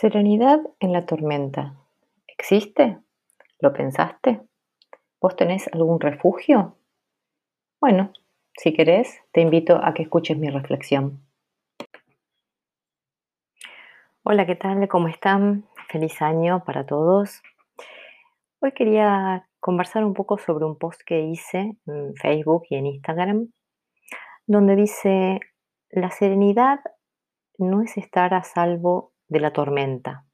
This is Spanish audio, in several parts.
Serenidad en la tormenta. ¿Existe? ¿Lo pensaste? ¿Vos tenés algún refugio? Bueno, si querés, te invito a que escuches mi reflexión. Hola, ¿qué tal? ¿Cómo están? Feliz año para todos. Hoy quería conversar un poco sobre un post que hice en Facebook y en Instagram, donde dice, la serenidad no es estar a salvo de la tormenta,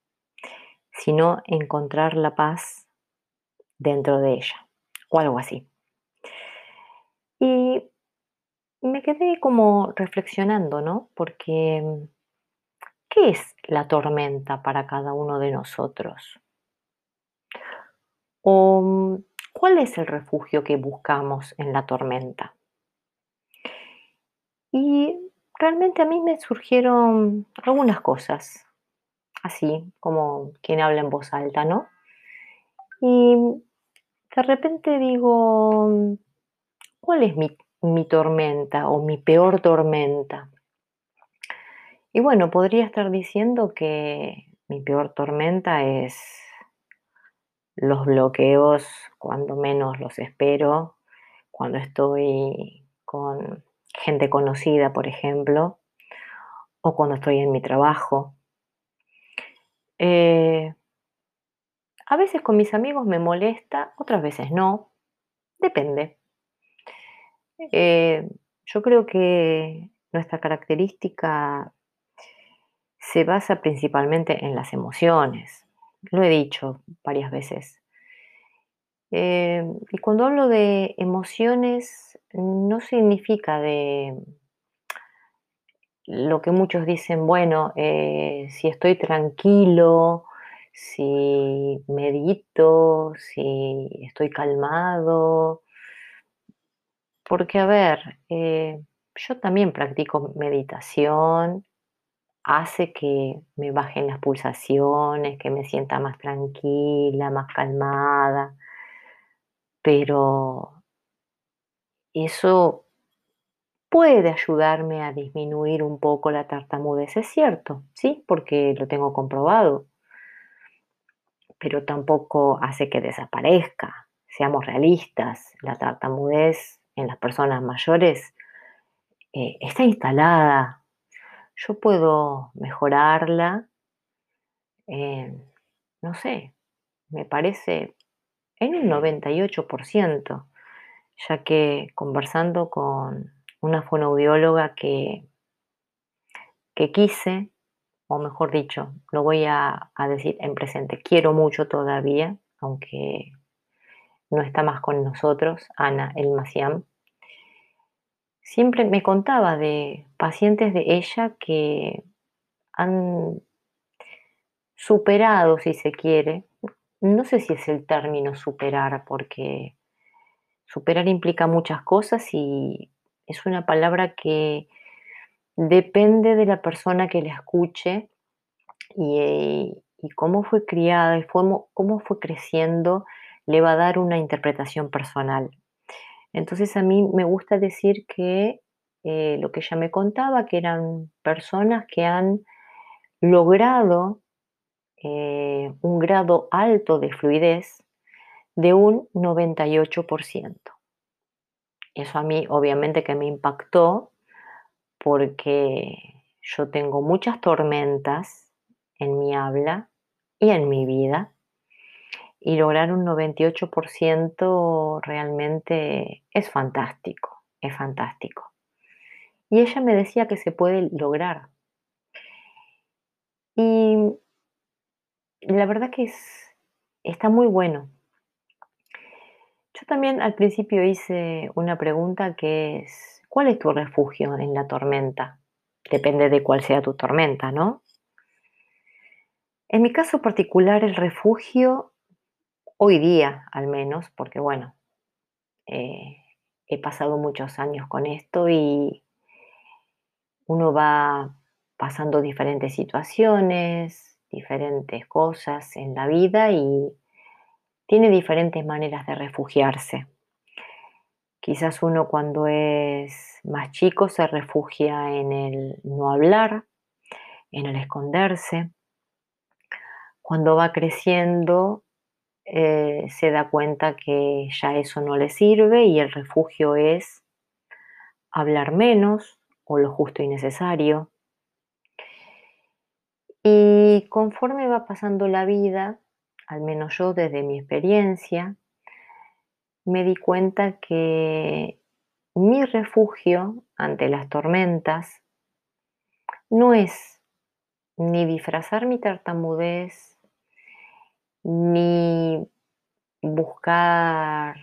sino encontrar la paz dentro de ella, o algo así. Y me quedé como reflexionando, ¿no? Porque, ¿qué es la tormenta para cada uno de nosotros? ¿O cuál es el refugio que buscamos en la tormenta? Y realmente a mí me surgieron algunas cosas así como quien habla en voz alta, ¿no? Y de repente digo, ¿cuál es mi, tormenta o mi peor tormenta? Y bueno, podría estar diciendo que mi peor tormenta es los bloqueos cuando menos los espero, cuando estoy con gente conocida, por ejemplo, o cuando estoy en mi trabajo, eh, a veces con mis amigos me molesta, otras veces no. Depende. Eh, yo creo que nuestra característica se basa principalmente en las emociones. Lo he dicho varias veces. Eh, y cuando hablo de emociones, no significa de lo que muchos dicen, bueno, eh, si estoy tranquilo, si medito, si estoy calmado, porque a ver, eh, yo también practico meditación, hace que me bajen las pulsaciones, que me sienta más tranquila, más calmada, pero eso puede ayudarme a disminuir un poco la tartamudez, es cierto, sí, porque lo tengo comprobado, pero tampoco hace que desaparezca. Seamos realistas, la tartamudez en las personas mayores eh, está instalada. Yo puedo mejorarla, no sé, me parece en un 98%, ya que conversando con una fonoaudióloga que, que quise, o mejor dicho, lo voy a, decir en presente, quiero mucho todavía, aunque no está más con nosotros, Ana Elmaciam, siempre me contaba de pacientes de ella que han superado, si se quiere, no sé si es el término superar, porque superar implica muchas cosas y es una palabra que depende de la persona que la escuche y, cómo fue criada y cómo, fue creciendo, le va a dar una interpretación personal. Entonces a mí me gusta decir que eh, lo que ella me contaba, que eran personas que han logrado eh, un grado alto de fluidez de un 98%. Eso a mí obviamente que me impactó porque yo tengo muchas tormentas en mi habla y en mi vida y lograr un 98% realmente es fantástico, es fantástico. Y ella me decía que se puede lograr. Y la verdad que es, está muy bueno, yo también al principio hice una pregunta que es, ¿cuál es tu refugio en la tormenta? Depende de cuál sea tu tormenta, ¿no? En mi caso particular, el refugio, hoy día al menos, porque bueno, eh, he pasado muchos años con esto y uno va pasando diferentes situaciones, diferentes cosas en la vida y tiene diferentes maneras de refugiarse. Quizás uno cuando es más chico se refugia en el no hablar, en el esconderse. Cuando va creciendo, eh, se da cuenta que ya eso no le sirve y el refugio es hablar menos o lo justo y necesario. Y conforme va pasando la vida, al menos yo desde mi experiencia, me di cuenta que mi refugio ante las tormentas no es ni disfrazar mi tartamudez, ni buscar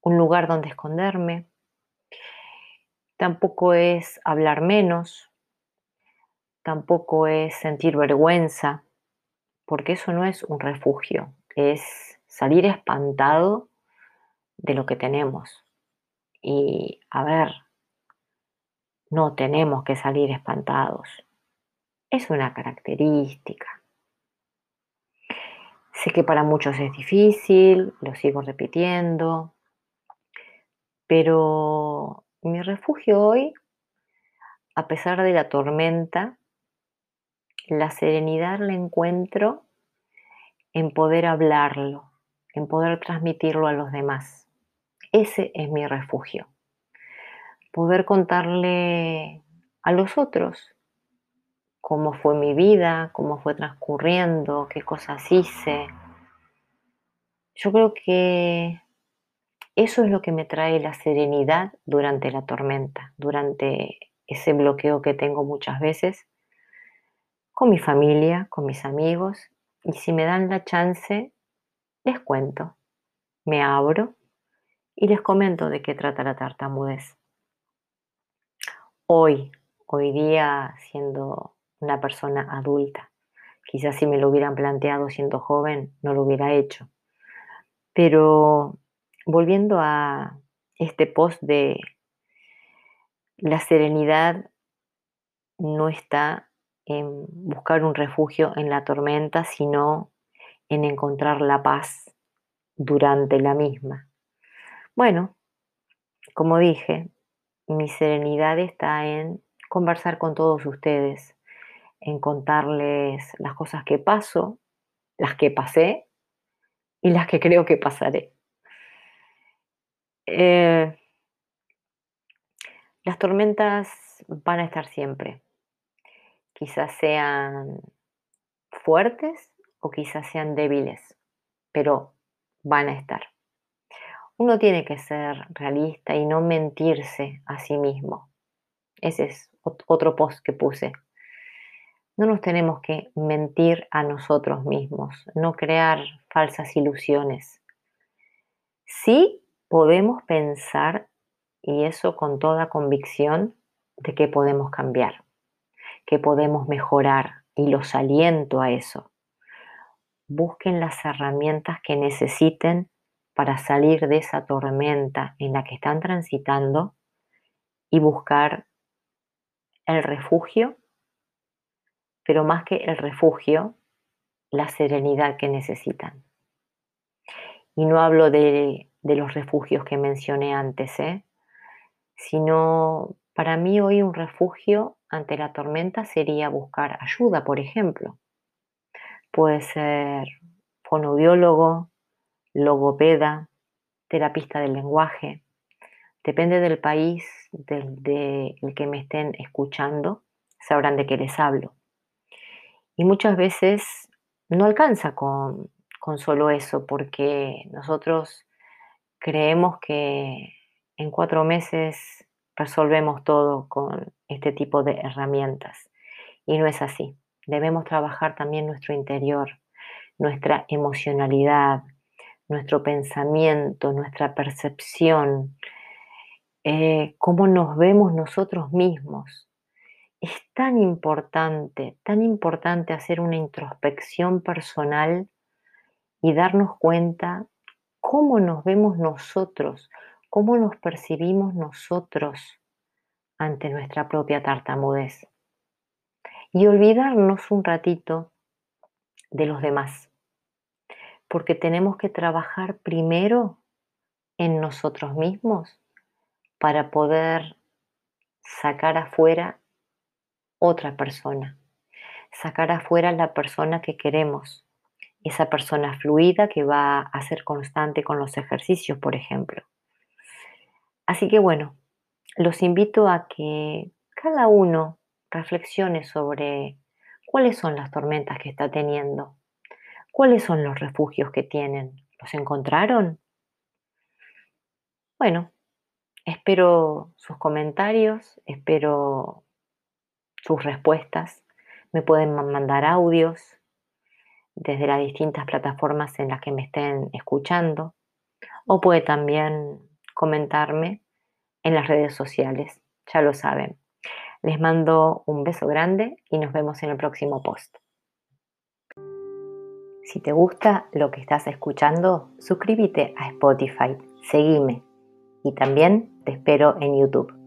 un lugar donde esconderme, tampoco es hablar menos, tampoco es sentir vergüenza, porque eso no es un refugio, es salir espantado de lo que tenemos. Y a ver, no tenemos que salir espantados. Es una característica. Sé que para muchos es difícil, lo sigo repitiendo, pero mi refugio hoy, a pesar de la tormenta, la serenidad la encuentro en poder hablarlo, en poder transmitirlo a los demás. Ese es mi refugio. Poder contarle a los otros cómo fue mi vida, cómo fue transcurriendo, qué cosas hice. Yo creo que eso es lo que me trae la serenidad durante la tormenta, durante ese bloqueo que tengo muchas veces con mi familia, con mis amigos, y si me dan la chance, les cuento, me abro y les comento de qué trata la tartamudez. Hoy, hoy día, siendo una persona adulta, quizás si me lo hubieran planteado siendo joven, no lo hubiera hecho. Pero volviendo a este post de la serenidad no está en buscar un refugio en la tormenta, sino en encontrar la paz durante la misma. Bueno, como dije, mi serenidad está en conversar con todos ustedes, en contarles las cosas que paso, las que pasé y las que creo que pasaré. Eh, las tormentas van a estar siempre quizás sean fuertes o quizás sean débiles, pero van a estar. Uno tiene que ser realista y no mentirse a sí mismo. Ese es otro post que puse. No nos tenemos que mentir a nosotros mismos, no crear falsas ilusiones. Sí podemos pensar, y eso con toda convicción, de que podemos cambiar que podemos mejorar y los aliento a eso. Busquen las herramientas que necesiten para salir de esa tormenta en la que están transitando y buscar el refugio, pero más que el refugio, la serenidad que necesitan. Y no hablo de, los refugios que mencioné antes, ¿eh? sino para mí hoy un refugio ante la tormenta sería buscar ayuda, por ejemplo. Puede ser fonoaudiólogo, logopeda, terapista del lenguaje. Depende del país del, que me estén escuchando, sabrán de qué les hablo. Y muchas veces no alcanza con, con solo eso, porque nosotros creemos que en cuatro meses resolvemos todo con este tipo de herramientas. Y no es así. Debemos trabajar también nuestro interior, nuestra emocionalidad, nuestro pensamiento, nuestra percepción, eh, cómo nos vemos nosotros mismos. Es tan importante, tan importante hacer una introspección personal y darnos cuenta cómo nos vemos nosotros, cómo nos percibimos nosotros ante nuestra propia tartamudez. Y olvidarnos un ratito de los demás, porque tenemos que trabajar primero en nosotros mismos para poder sacar afuera otra persona, sacar afuera la persona que queremos, esa persona fluida que va a ser constante con los ejercicios, por ejemplo. Así que bueno, los invito a que cada uno reflexione sobre cuáles son las tormentas que está teniendo, cuáles son los refugios que tienen. ¿Los encontraron? Bueno, espero sus comentarios, espero sus respuestas. Me pueden mandar audios desde las distintas plataformas en las que me estén escuchando o puede también comentarme en las redes sociales, ya lo saben. Les mando un beso grande y nos vemos en el próximo post. Si te gusta lo que estás escuchando, suscríbete a Spotify, seguime y también te espero en YouTube.